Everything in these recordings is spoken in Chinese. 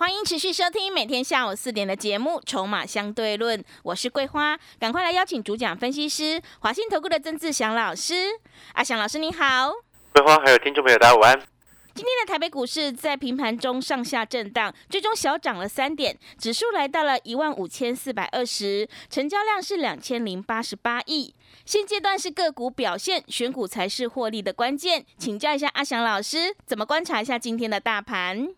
欢迎持续收听每天下午四点的节目《筹码相对论》，我是桂花，赶快来邀请主讲分析师华信投顾的曾志祥老师。阿祥老师你好，桂花还有听众朋友大家午安。今天的台北股市在平盘中上下震荡，最终小涨了三点，指数来到了一万五千四百二十，成交量是两千零八十八亿。现阶段是个股表现，选股才是获利的关键。请教一下阿祥老师，怎么观察一下今天的大盘？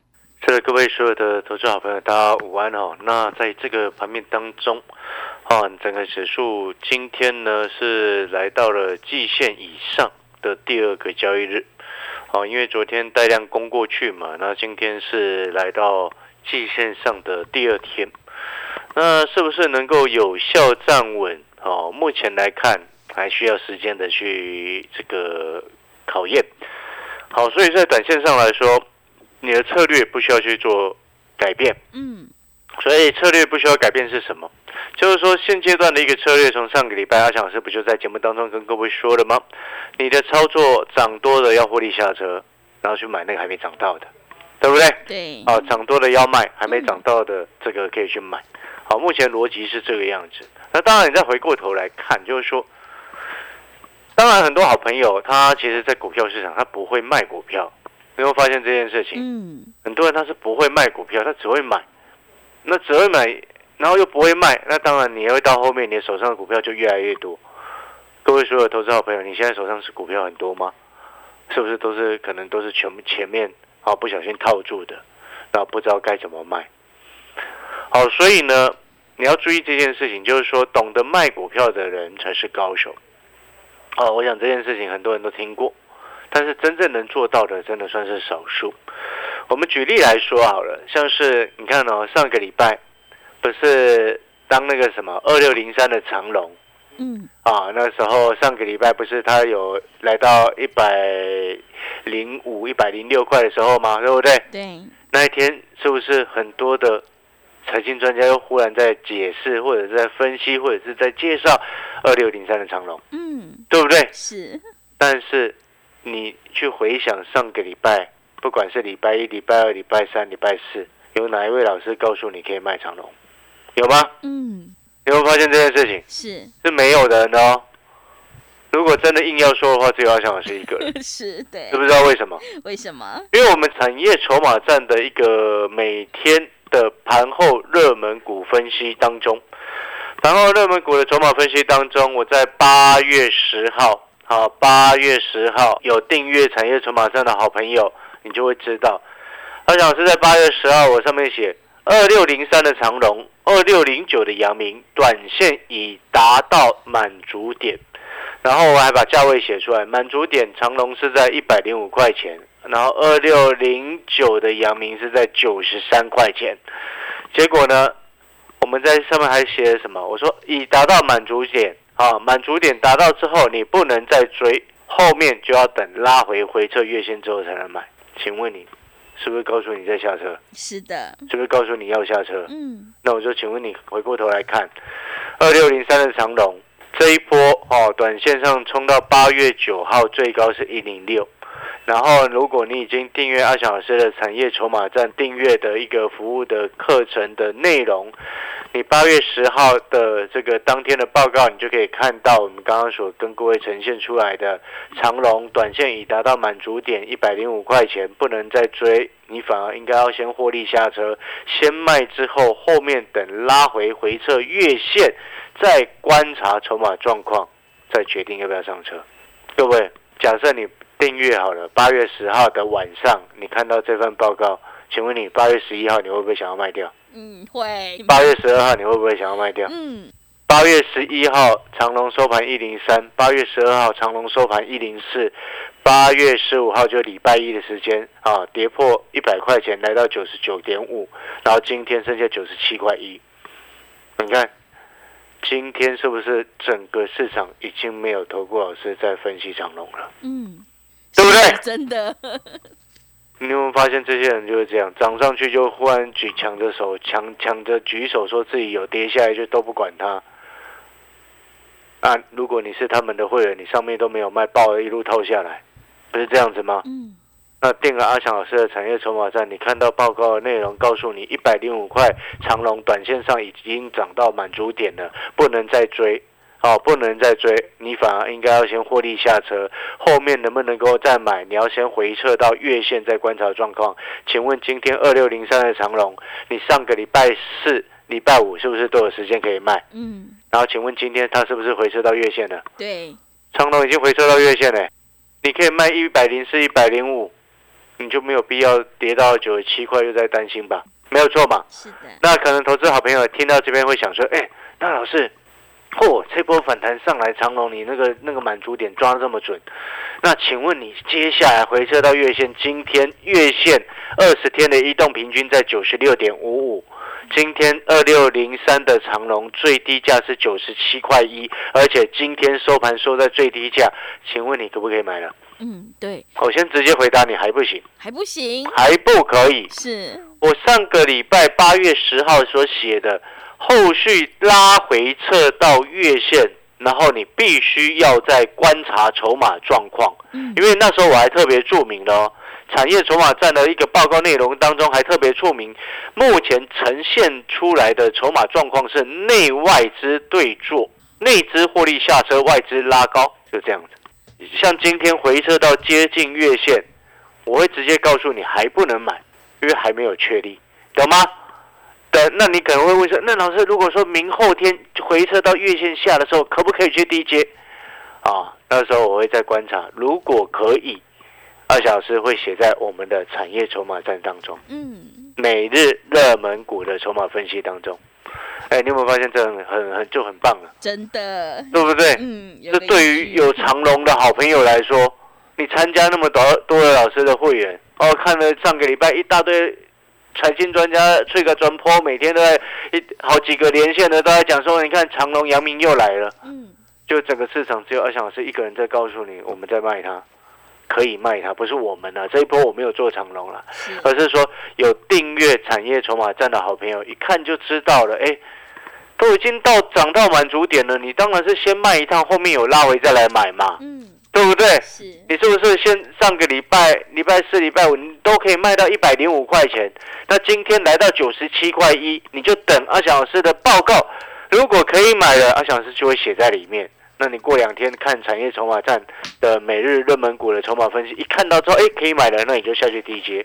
是各位所有的投资好朋友，大家午安哦。那在这个盘面当中，啊，整个指数今天呢是来到了季线以上的第二个交易日，哦，因为昨天带量攻过去嘛，那今天是来到季线上的第二天，那是不是能够有效站稳？哦，目前来看还需要时间的去这个考验。好，所以在短线上来说。你的策略不需要去做改变，嗯，所以策略不需要改变是什么？就是说现阶段的一个策略，从上个礼拜阿强老师不就在节目当中跟各位说了吗？你的操作涨多了要获利下车，然后去买那个还没涨到的，对不对？对。啊，涨多了要卖，还没涨到的这个可以去买。好，目前逻辑是这个样子。那当然，你再回过头来看，就是说，当然很多好朋友他其实，在股票市场他不会卖股票。没有发现这件事情，嗯，很多人他是不会卖股票，他只会买，那只会买，然后又不会卖，那当然你会到后面，你的手上的股票就越来越多。各位所有投资好朋友，你现在手上是股票很多吗？是不是都是可能都是全前面啊不小心套住的，然后不知道该怎么卖。好，所以呢，你要注意这件事情，就是说懂得卖股票的人才是高手。哦，我想这件事情很多人都听过。但是真正能做到的，真的算是少数。我们举例来说好了，像是你看哦，上个礼拜不是当那个什么二六零三的长龙，嗯，啊，那时候上个礼拜不是它有来到一百零五、一百零六块的时候吗？对不对？对。那一天是不是很多的财经专家又忽然在解释，或者在分析，或者是在介绍二六零三的长龙？嗯，对不对？是。但是。你去回想上个礼拜，不管是礼拜一、礼拜二、礼拜三、礼拜四，有哪一位老师告诉你可以卖长龙？有吗？嗯，有没有发现这件事情？是是没有的哦。如果真的硬要说的话，只有阿强老师一个人。是，对。知不知道为什么？为什么？因为我们产业筹码站的一个每天的盘后热门股分析当中，盘后热门股的筹码分析当中，我在八月十号。好，八月十号有订阅产业筹码站的好朋友，你就会知道，阿强是在八月十号，我上面写二六零三的长龙，二六零九的阳明，短线已达到满足点，然后我还把价位写出来，满足点长龙是在一百零五块钱，然后二六零九的阳明是在九十三块钱，结果呢，我们在上面还写了什么？我说已达到满足点。啊，满足点达到之后，你不能再追，后面就要等拉回回撤月线之后才能买。请问你是不是告诉你在下车？是的。是不是告诉你要下车？嗯。那我就请问你，回过头来看，二六零三的长龙这一波哦，短线上冲到八月九号最高是一零六。然后，如果你已经订阅阿翔老师的产业筹码站订阅的一个服务的课程的内容，你八月十号的这个当天的报告，你就可以看到我们刚刚所跟各位呈现出来的长龙短线已达到满足点一百零五块钱，不能再追，你反而应该要先获利下车，先卖之后，后面等拉回回撤月线，再观察筹码状况，再决定要不要上车。各位，假设你。订阅好了，八月十号的晚上，你看到这份报告，请问你八月十一号你会不会想要卖掉？嗯，会。八月十二号你会不会想要卖掉？嗯。八月十一号长隆收盘一零三，八月十二号长隆收盘一零四，八月十五号就礼拜一的时间啊，跌破一百块钱，来到九十九点五，然后今天剩下九十七块一。你看今天是不是整个市场已经没有投顾老师在分析长龙了？嗯，真的，你有没有发现这些人就是这样，涨上去就忽然举抢着手，抢抢着举手说自己有跌下来就都不管他。啊，如果你是他们的会员，你上面都没有卖，爆了一路套下来，不是这样子吗？嗯那定了阿强老师的产业筹码站，你看到报告的内容告诉你，一百零五块长龙短线上已经涨到满足点了，不能再追，哦，不能再追，你反而应该要先获利下车，后面能不能够再买？你要先回撤到月线再观察状况。请问今天二六零三的长龙，你上个礼拜四、礼拜五是不是都有时间可以卖？嗯，然后请问今天它是不是回撤到月线了？对，长龙已经回撤到月线了，你可以卖一百零四、一百零五，你就没有必要跌到九十七块又在担心吧？没有错嘛？是的，那可能投资好朋友听到这边会想说，哎，那老师，嚯、这波反弹上来，长龙你那个那个满足点抓得这么准，那请问你接下来回撤到月线，今天月线二十天的移动平均在九十六点五五。今天二六零三的长龙最低价是九十七块一，而且今天收盘收在最低价，请问你可不可以买了？嗯，对，我先直接回答你，还不行，还不行，还不可以。是，我上个礼拜八月十号所写的，后续拉回撤到月线，然后你必须要再观察筹码状况，嗯因为那时候我还特别注明了哦，产业筹码站的一个报告内容当中还特别注明，目前呈现出来的筹码状况是内外资对坐，内资获利下车，外资拉高，就这样子。像今天回撤到接近月线，我会直接告诉你还不能买，因为还没有确立，懂吗？对，那你可能会问说，那老师如果说明后天回撤到月线下的时候，可不可以去低接？啊，那时候我会再观察，如果可以，二小时会写在我们的产业筹码站当中，嗯，每日热门股的筹码分析当中。哎，你有没有发现这很很很就很棒了，真的，对不对？嗯，这对于有长隆的好朋友来说，你参加那么多多的老师的会员，哦，看了上个礼拜一大堆财经专家吹个专坡，每天都在一好几个连线的都在讲说，你看长隆、阳明又来了，嗯，就整个市场只有二小老师一个人在告诉你，我们在卖它，可以卖它，不是我们啊，这一波我没有做长隆了，是，而是说有订阅产业筹码站的好朋友，一看就知道了，哎。都已经到涨到满足点了，你当然是先卖一趟，后面有拉回再来买嘛，嗯，对不对？是，你是不是先上个礼拜、礼拜四、礼拜五，你都可以卖到一百零五块钱？那今天来到九十七块一，你就等阿翔老师的报告。如果可以买了，阿翔老师就会写在里面。那你过两天看产业筹码站的每日热门股的筹码分析，一看到之后，哎，可以买了，那你就下去低接，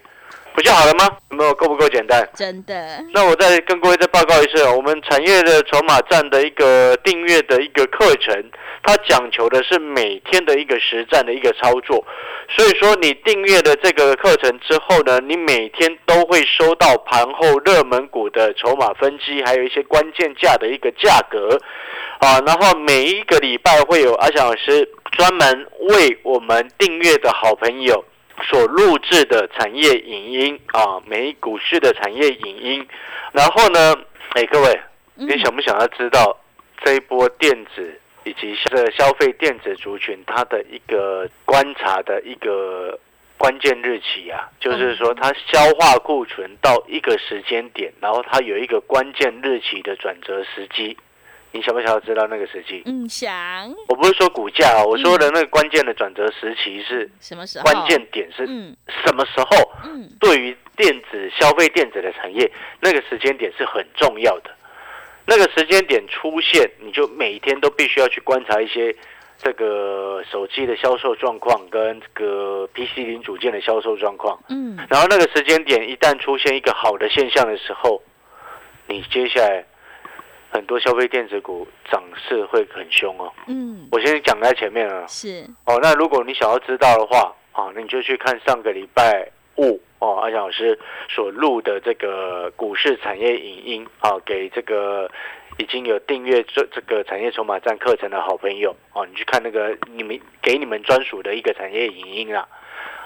不就好了吗？有没有够不够简单？真的，那我再跟各位再报告一次哦，我们产业的筹码站的一个订阅的一个课程，它讲求的是每天的一个实战的一个操作。所以说，你订阅了这个课程之后呢，你每天都会收到盘后热门股的筹码分析，还有一些关键价的一个价格啊。然后每一个礼拜会有阿翔老师专门为我们订阅的好朋友。所录制的产业影音啊，美股市的产业影音，然后呢，哎，各位，嗯。你想不想要知道这一波电子以及这消费电子族群它的一个观察的一个关键日期啊？就是说它消化库存到一个时间点，然后它有一个关键日期的转折时机，你想不想要知道那个时期？嗯，想我不是说股价啊，我说的那个关键的转折时期是什么时候？关键点是嗯什么时候？嗯，对于电子消费电子的产业，那个时间点是很重要的。那个时间点出现，你就每天都必须要去观察一些这个手机的销售状况跟这个 PC 零组件的销售状况。嗯，然后那个时间点一旦出现一个好的现象的时候，你接下来很多消费电子股涨势会很凶哦。嗯，我先讲在前面啊。是，哦，那如果你想要知道的话，啊，那你就去看上个礼拜五哦，阿翔老师所录的这个股市产业影音啊，给这个已经有订阅这这个产业筹码站课程的好朋友哦，你去看那个你们给你们专属的一个产业影音啊，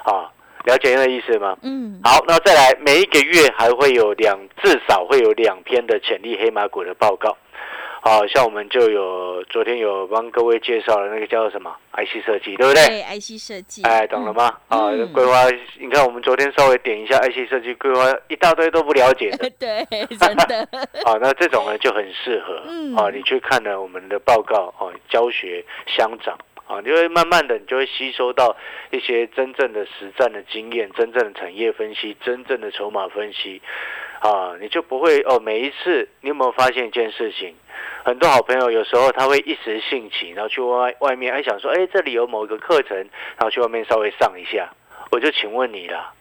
啊，了解那个意思吗？嗯，好，那再来，每一个月还会有两，至少会有两篇的潜力黑马股的报告。好像我们就有昨天有帮各位介绍了那个叫做什么 IC 设计，对不对？对，IC 设计。哎，懂了吗？啊，嗯规划，你看我们昨天稍微点一下 IC 设计规划，一大堆都不了解的。对，真的。啊，那这种呢就很适合嗯啊，你去看了我们的报告哦，教学相长啊，你就会慢慢的，你就会吸收到一些真正的实战的经验，真正的产业分析，真正的筹码分析啊，你就不会哦。每一次你有没有发现一件事情？很多好朋友有时候他会一时兴起，然后去外外面，还想说，哎，这里有某一个课程，然后去外面稍微上一下。我就请问你啦，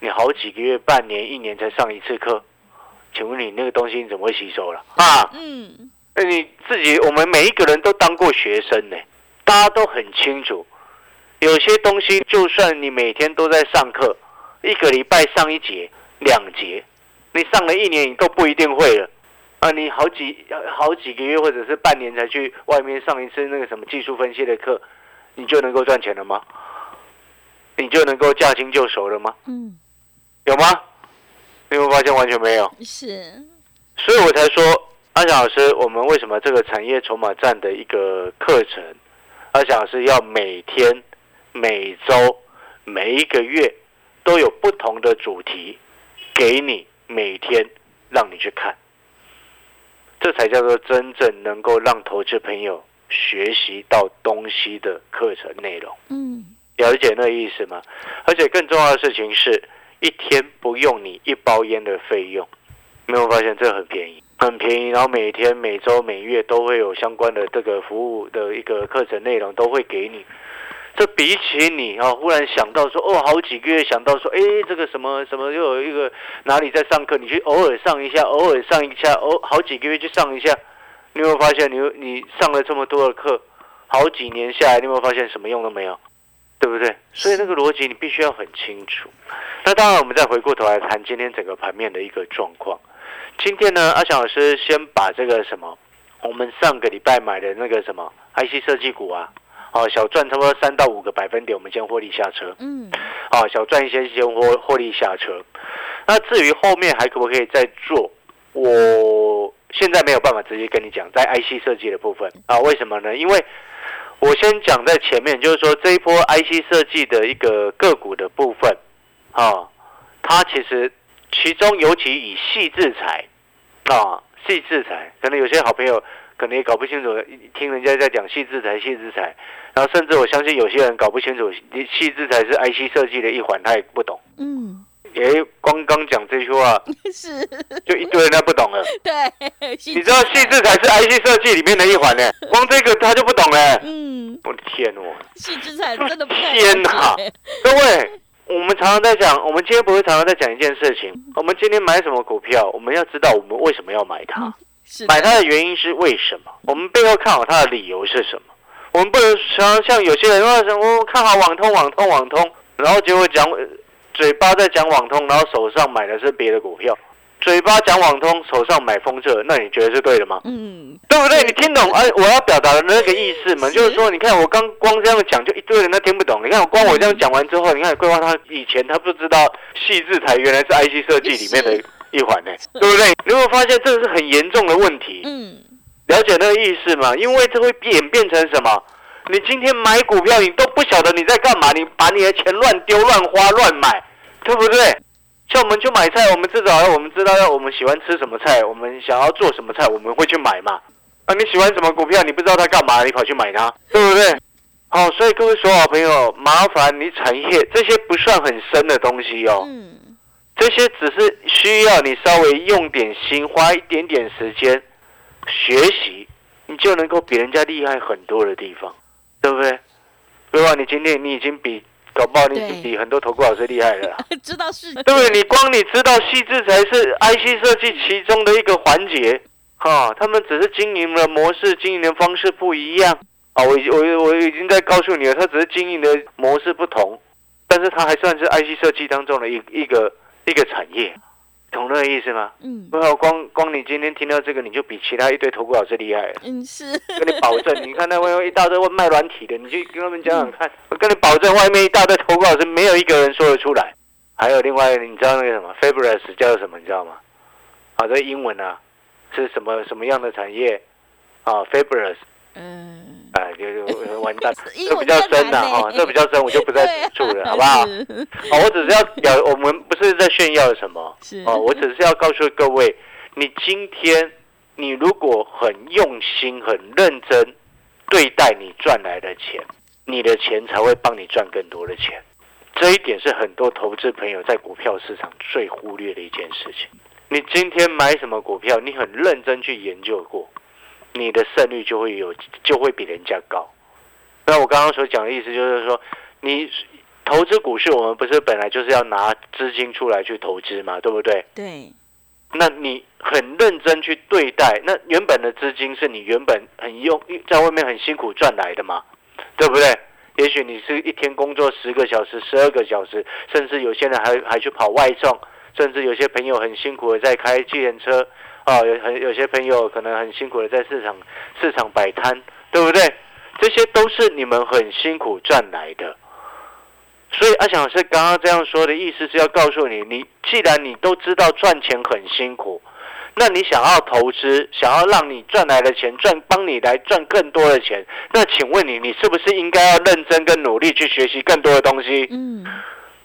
你好几个月、半年、一年才上一次课，请问你那个东西你怎么会吸收了啊？嗯，那你自己，我们每一个人都当过学生呢，大家都很清楚，有些东西就算你每天都在上课，一个礼拜上一节、两节，你上了一年你都不一定会了。啊，你好几好几个月或者是半年才去外面上一次那个什么技术分析的课，你就能够赚钱了吗？你就能够驾轻就熟了吗？嗯，有吗？你有没有发现完全没有？是，所以我才说，安翔老师，我们为什么这个产业筹码站的一个课程，阿翔老师要每天、每周、每一个月都有不同的主题给你，每天让你去看，这才叫做真正能够让投资朋友学习到东西的课程内容。嗯，了解那意思吗？而且更重要的事情是，一天不用你一包烟的费用，没有发现这很便宜，很便宜。然后每天、每周、每月都会有相关的这个服务的一个课程内容都会给你。这比起你啊，忽然想到说，哦，好几个月想到说，哎，这个什么什么又有一个哪里在上课，你去偶尔上一下，偶尔上一下，偶好几个月去上一下，你有没有发现你你上了这么多的课，好几年下来，你有没有发现什么用都没有？对不对？所以那个逻辑你必须要很清楚。那当然，我们再回过头来谈今天整个盘面的一个状况。今天呢，阿翔老师先把这个什么，我们上个礼拜买的那个什么 IC 设计股啊，哦，小赚差不多三到五个百分点，我们先获利下车。嗯，啊，小赚一些先获获利下车。那至于后面还可不可以再做，我现在没有办法直接跟你讲，在 IC 设计的部分啊，为什么呢？因为我先讲在前面，就是说这一波 IC 设计的一个个股的部分，啊，它其实其中尤其以细制裁啊，细制裁，可能有些好朋友可能也搞不清楚，听人家在讲细制裁、细制裁，然后甚至我相信有些人搞不清楚细制裁是 IC 设计的一环，他也不懂。嗯，哎光刚讲这句话，是，就一堆人他不懂了。对，你知道细致才是 IC 设计里面的一环呢，光这个他就不懂了。嗯，我的天哦！细资产真的不太天哪各位，我们常常在讲，我们今天不会常常在讲一件事情。我们今天买什么股票，我们要知道我们为什么要买它，买它的原因是为什么，我们背后看好它的理由是什么。我们不能常常像有些人说什么我看好网通、网通、网通，然后结果讲呃嘴巴在讲网通，然后手上买的是别的股票。嘴巴讲网通，手上买风车，那你觉得是对的吗？嗯，对不对？你听懂哎，我要表达的那个意思吗？是就是说，你看我刚光这样讲，就一堆人他听不懂。你看我光我这样讲完之后，你看桂花他以前他不知道细致台原来是 IC 设计里面的一环呢，对不对？你会发现这是很严重的问题？嗯，了解那个意思吗？因为这会演变成什么？你今天买股票，你都不晓得你在干嘛，你把你的钱乱丢、乱花、乱买，对不对？像我们去买菜，我们至少要我们知道要我们喜欢吃什么菜，我们想要做什么菜，我们会去买嘛。啊，你喜欢什么股票，你不知道它干嘛，你跑去买它，对不对？好，所以各位所有好朋友，麻烦你产业这些不算很深的东西哦，嗯，这些只是需要你稍微用点心，花一点点时间学习，你就能够比人家厉害很多的地方，对不对？对吧？你今天你已经比搞不好你比很多投顾老师厉害了啦。知道是，对不对？你光你知道细致才是 IC 设计其中的一个环节，哈，他们只是经营的模式、经营的方式不一样啊。我已我我已经在告诉你了，他只是经营的模式不同，但是他还算是 IC 设计当中的一一个一个产业，懂那个意思吗？嗯不要光光你今天听到这个，你就比其他一堆投顾老师厉害了。嗯是，跟你保证，你看那外面一大堆卖软体的，你去跟他们讲讲看。我跟你保证，外面一大堆投顾老师，没有一个人说得出来。还有另外，你知道那个什么 Fabulous 叫做什么？你知道吗？啊，这英文啊，是什么什么样的产业？啊，Fabulous，嗯，哎，就就完蛋，这比较深了哈，这比较深，我就不再 对啊指出了，好不好？是 哦，我只是要表，我们不是在炫耀什么哦，我只是要告诉各位，你今天你如果很用心、很认真对待你赚来的钱，你的钱才会帮你赚更多的钱。这一点是很多投资朋友在股票市场最忽略的一件事情。你今天买什么股票，你很认真去研究过，你的胜率就会有，就会比人家高。那我刚刚所讲的意思就是说，你投资股市，我们不是本来就是要拿资金出来去投资嘛，对不对？对，那你很认真去对待，那原本的资金是你原本很用在外面很辛苦赚来的嘛，对不对？也许你是一天工作十个小时、十二个小时，甚至有些人还还去跑外送，甚至有些朋友很辛苦的在开计程车，啊，有很有些朋友可能很辛苦的在市场市场摆摊，对不对？这些都是你们很辛苦赚来的。所以阿翔老师刚刚这样说的意思是要告诉你，你既然你都知道赚钱很辛苦，那你想要投资，想要让你赚来的钱赚，帮你来赚更多的钱，那请问你，你是不是应该要认真跟努力去学习更多的东西？嗯，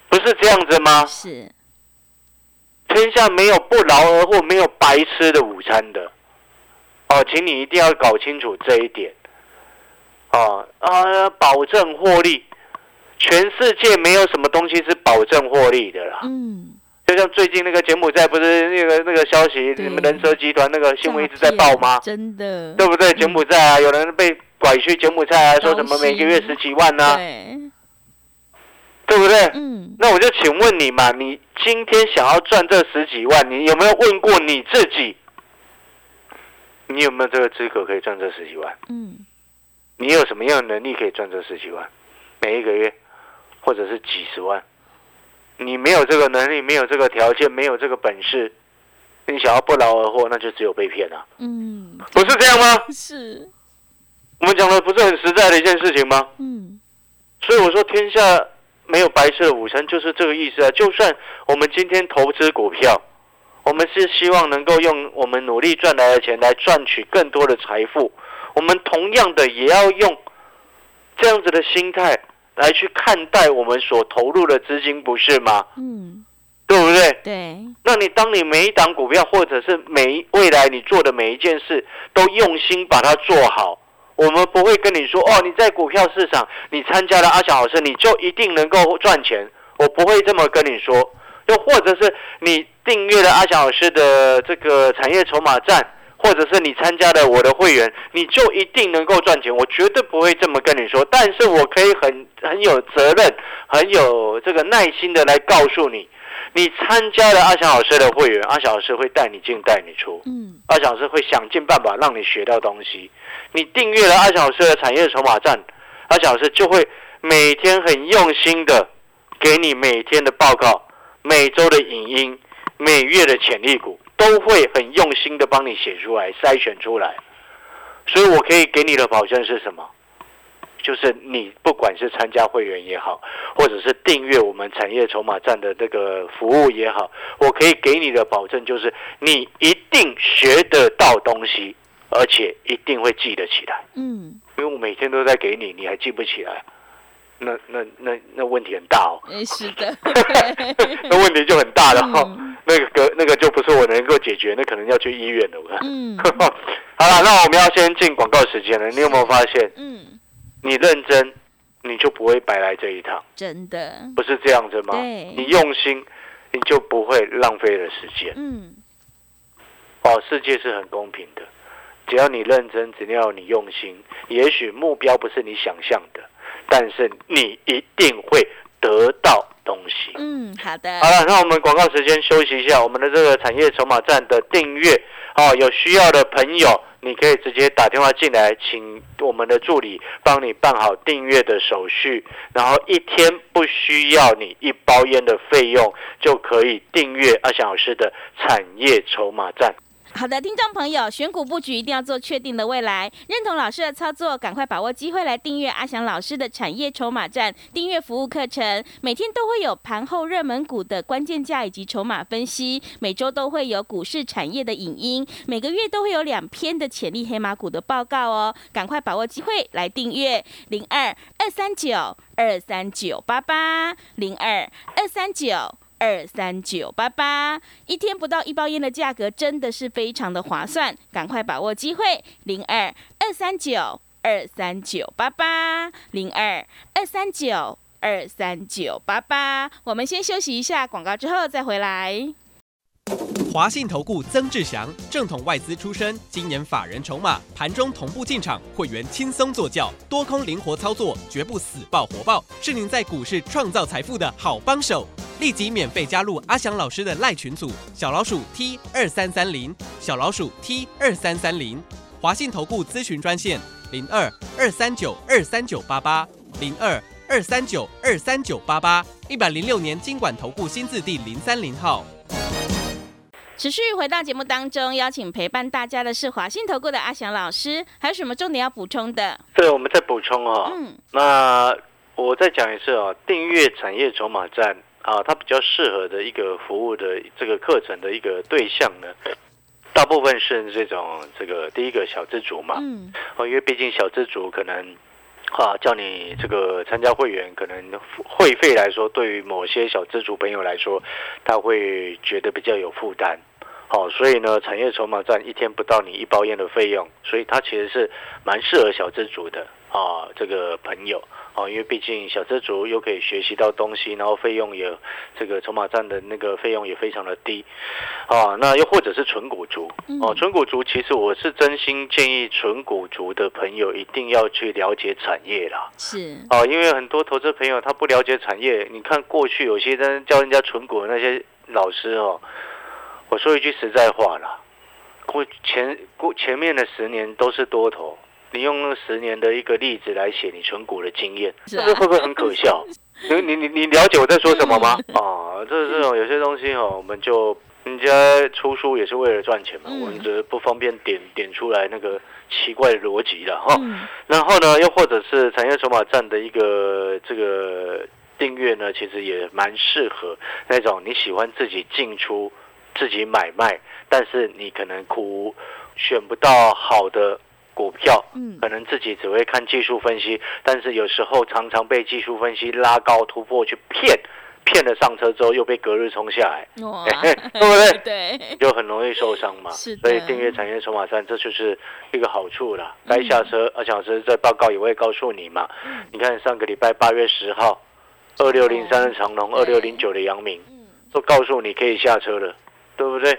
不是这样子吗？是，天下没有不劳而获、没有白吃的午餐的。哦，请你一定要搞清楚这一点。哦啊，保证获利，全世界没有什么东西是保证获利的啦。嗯，就像最近那个柬埔寨不是那个那个消息，你们人蛇集团那个新闻一直在报吗？真的，对不对？柬埔寨啊，有人被拐去柬埔寨啊，说什么每个月十几万呢、对，对不对？嗯，那我就请问你嘛，你今天想要赚这十几万，你有没有问过你自己？你有没有这个资格可以赚这十几万？嗯，你有什么样的能力可以赚这十几万？每一个月，或者是几十万？你没有这个能力，没有这个条件，没有这个本事，你想要不劳而获，那就只有被骗啊！嗯，不是这样吗？是，我们讲的不是很实在的一件事情吗？嗯，所以我说天下没有白色的午餐，就是这个意思啊。就算我们今天投资股票，我们是希望能够用我们努力赚来的钱来赚取更多的财富，我们同样的也要用这样子的心态来去看待我们所投入的资金，不是吗？嗯，对不对？对，那你当你每一档股票，或者是每一未来你做的每一件事，都用心把它做好。我们不会跟你说哦，你在股票市场你参加了阿翔老师，你就一定能够赚钱。我不会这么跟你说。又或者是你订阅了阿翔老师的这个产业筹码站，或者是你参加了我的会员，你就一定能够赚钱。我绝对不会这么跟你说。但是我可以很很有责任、很有这个耐心的来告诉你。你参加了阿翔老师的会员，阿翔老师会带你进带你出，嗯，阿翔老师会想尽办法让你学到东西。你订阅了阿翔老师的产业筹码站，阿翔老师就会每天很用心的给你每天的报告、每周的影音、每月的潜力股，都会很用心的帮你写出来、筛选出来。所以我可以给你的保证是什么？就是你不管是参加会员也好，或者是订阅我们产业筹码站的这个服务也好，我可以给你的保证就是你一定学得到东西，而且一定会记得起来。嗯，因为我每天都在给你，你还记不起来，那那那那问题很大哦，哎，是的，那问题就很大了哈、嗯。那个那个就不是我能够解决，那可能要去医院了。嗯，好了，那我们要先进广告时间了。你有没有发现，嗯，你认真，你就不会白来这一趟，真的，不是这样子吗？你用心，你就不会浪费了时间。嗯，哦，世界是很公平的，只要你认真，只要你用心，也许目标不是你想象的，但是你一定会得到东西。嗯，好的，好了，那我们广告时间休息一下，我们的这个产业筹码站的订阅，哦，有需要的朋友，你可以直接打电话进来，请我们的助理帮你办好订阅的手续，然后一天不需要你一包烟的费用，就可以订阅阿翔老师的产业筹码站。好的，听众朋友，选股布局一定要做确定的未来，认同老师的操作，赶快把握机会来订阅阿翔老师的产业筹码站订阅服务课程，每天都会有盘后热门股的关键价以及筹码分析，每周都会有股市产业的影音，每个月都会有两篇的潜力黑马股的报告哦，赶快把握机会来订阅零二二三九二三九八八零二二三九。二三九八八，一天不到一包烟的价格真的是非常的划算，赶快把握机会，零二二三九二三九八八，零二二三九二三九八八。我们先休息一下广告，之后再回来。华信投顾曾志祥，正统外资出身，今年法人筹码，盘中同步进场，会员轻松做教，多空灵活操作，绝不死爆活爆，是您在股市创造财富的好帮手。立即免费加入阿翔老师的赖群组，小老鼠 T 二三三零，小老鼠 T 二三三零，华信投顾咨询专线零二二三九二三九八八零二二三九二三九八八，一百零六年经管投顾新字第零三零号。持续回到节目当中，邀请陪伴大家的是华信投顾的阿翔老师，还有什么重点要补充的？对，我们再补充哦。嗯，那我再讲一次哦，订阅产业筹码站啊，它比较适合的一个服务的这个课程的一个对象呢，大部分是这种这个第一个小资族嘛，嗯，哦，因为毕竟小资族可能啊，叫你这个参加会员，可能会费来说，对于某些小资族朋友来说，他会觉得比较有负担。好，所以呢，产业筹码站一天不到你一包烟的费用，所以它其实是蛮适合小资族的啊，这个朋友啊，因为毕竟小资族又可以学习到东西，然后费用也这个筹码站的那个费用也非常的低啊，那又或者是纯股族哦，纯股族其实我是真心建议纯股族的朋友一定要去了解产业啦，是啊，因为很多投资朋友他不了解产业，你看过去有些人教人家纯股的那些老师哦。我说一句实在话啦，过前过前面的十年都是多头，你用那十年的一个例子来写你存股的经验，这会不会很可笑？你你你你了解我在说什么吗？啊，这这种有些东西哦，我们就人家出书也是为了赚钱嘛，我们只是不方便点点出来那个奇怪的逻辑了哈。然后呢，又或者是产业筹码站的一个这个订阅呢，其实也蛮适合那种你喜欢自己进出。自己买卖，但是你可能苦选不到好的股票，嗯，可能自己只会看技术分析，但是有时候常常被技术分析拉高突破去骗，骗了上车之后又被隔日冲下来，对不对？对，就很容易受伤嘛。是所以订阅产业筹码站，这就是一个好处了。该下车，而且老师在报告也会告诉你嘛。你看上个礼拜八月十号，二六零三的长隆，二六零九的阳明，都告诉你可以下车了。对不对？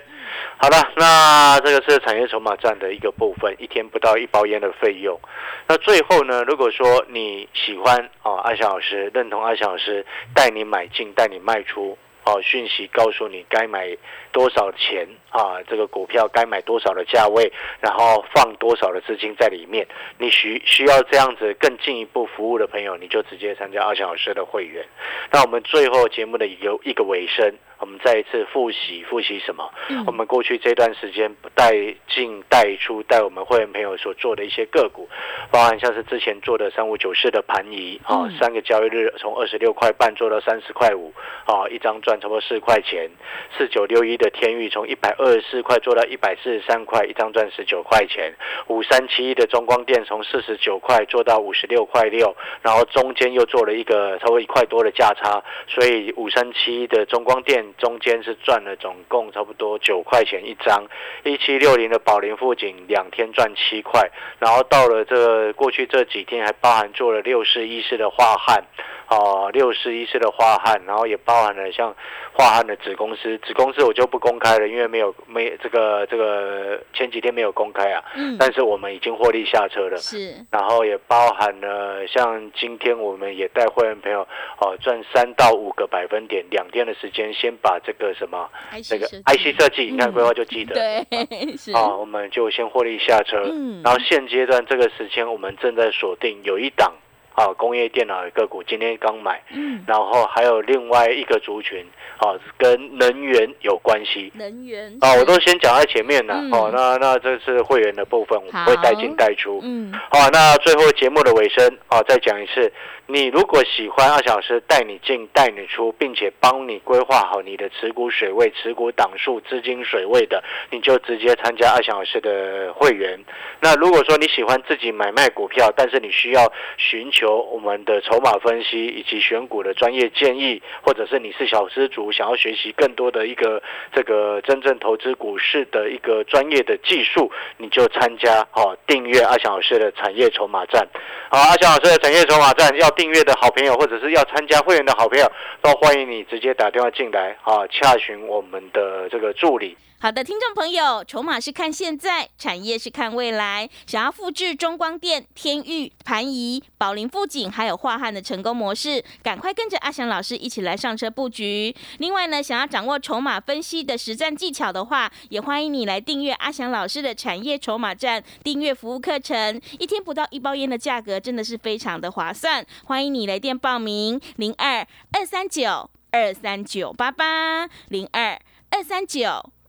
好了，那这个是产业筹码站的一个部分，一天不到一包烟的费用。那最后呢，如果说你喜欢哦，阿翔老师认同阿翔老师带你买进，带你卖出。哦，讯息告诉你该买多少钱啊？这个股票该买多少的价位，然后放多少的资金在里面。你需需要这样子更进一步服务的朋友，你就直接参加阿翔老师的会员。那我们最后节目的一个一个尾声，我们再一次复习复习什么？我们过去这段时间带进带出带我们会员朋友所做的一些个股，包含像是之前做的三五九四的盘仪啊，三个交易日从二十六块半做到三十块五啊，一张赚。差不多四块钱，四九六一的天域从一百二十四块做到一百四十三块，一张赚十九块钱。五三七一的中光电从四十九块做到五十六块六，然后中间又做了一个超过一块多的价差，所以五三七一的中光电中间是赚了总共差不多九块钱一张。一七六零的宝林富锦两天赚七块，然后到了这过去这几天还包含做了六四一四的化汉。哦，六十一式的化汉，然后也包含了像化汉的子公司，子公司我就不公开了，因为没有没这个这个前几天没有公开啊。嗯。但是我们已经获利下车了。是。然后也包含了像今天我们也带会员朋友哦赚三到五个百分点，两天的时间先把这个什么这个 IC 设计，你看规划就记得。对。是。啊，我们就先获利下车。嗯。然后现阶段这个时间，我们正在锁定有一档。啊，工业电脑的个股今天刚买，嗯，然后还有另外一个族群，啊，跟能源有关系。能源啊，我都先讲在前面了。嗯哦，那那这是会员的部分，我好会带进带出。嗯好，那最后节目的尾声，啊，再讲一次，你如果喜欢二小老师带你进带你出，并且帮你规划好你的持股水位、持股档数、资金水位的，你就直接参加阿翔老师的会员。那如果说你喜欢自己买卖股票，但是你需要寻求我们的筹码分析以及选股的专业建议，或者是你是小资族，想要学习更多的一个这个真正投资股市的一个专业的技术，你就参加哦，订阅阿翔老师的产业筹码站。好，阿翔老师的产业筹码站要订阅的好朋友，或者是要参加会员的好朋友，都欢迎你直接打电话进来啊，洽询我们的这个助理。好的，听众朋友，筹码是看现在，产业是看未来。想要复制中光电、天域、盘仪、宝林富锦还有华汉的成功模式，赶快跟着阿翔老师一起来上车布局。另外呢，想要掌握筹码分析的实战技巧的话，也欢迎你来订阅阿翔老师的产业筹码站订阅服务课程，一天不到一包烟的价格，真的是非常的划算。欢迎你来电报名：零二二三九二三九八八零二二三九。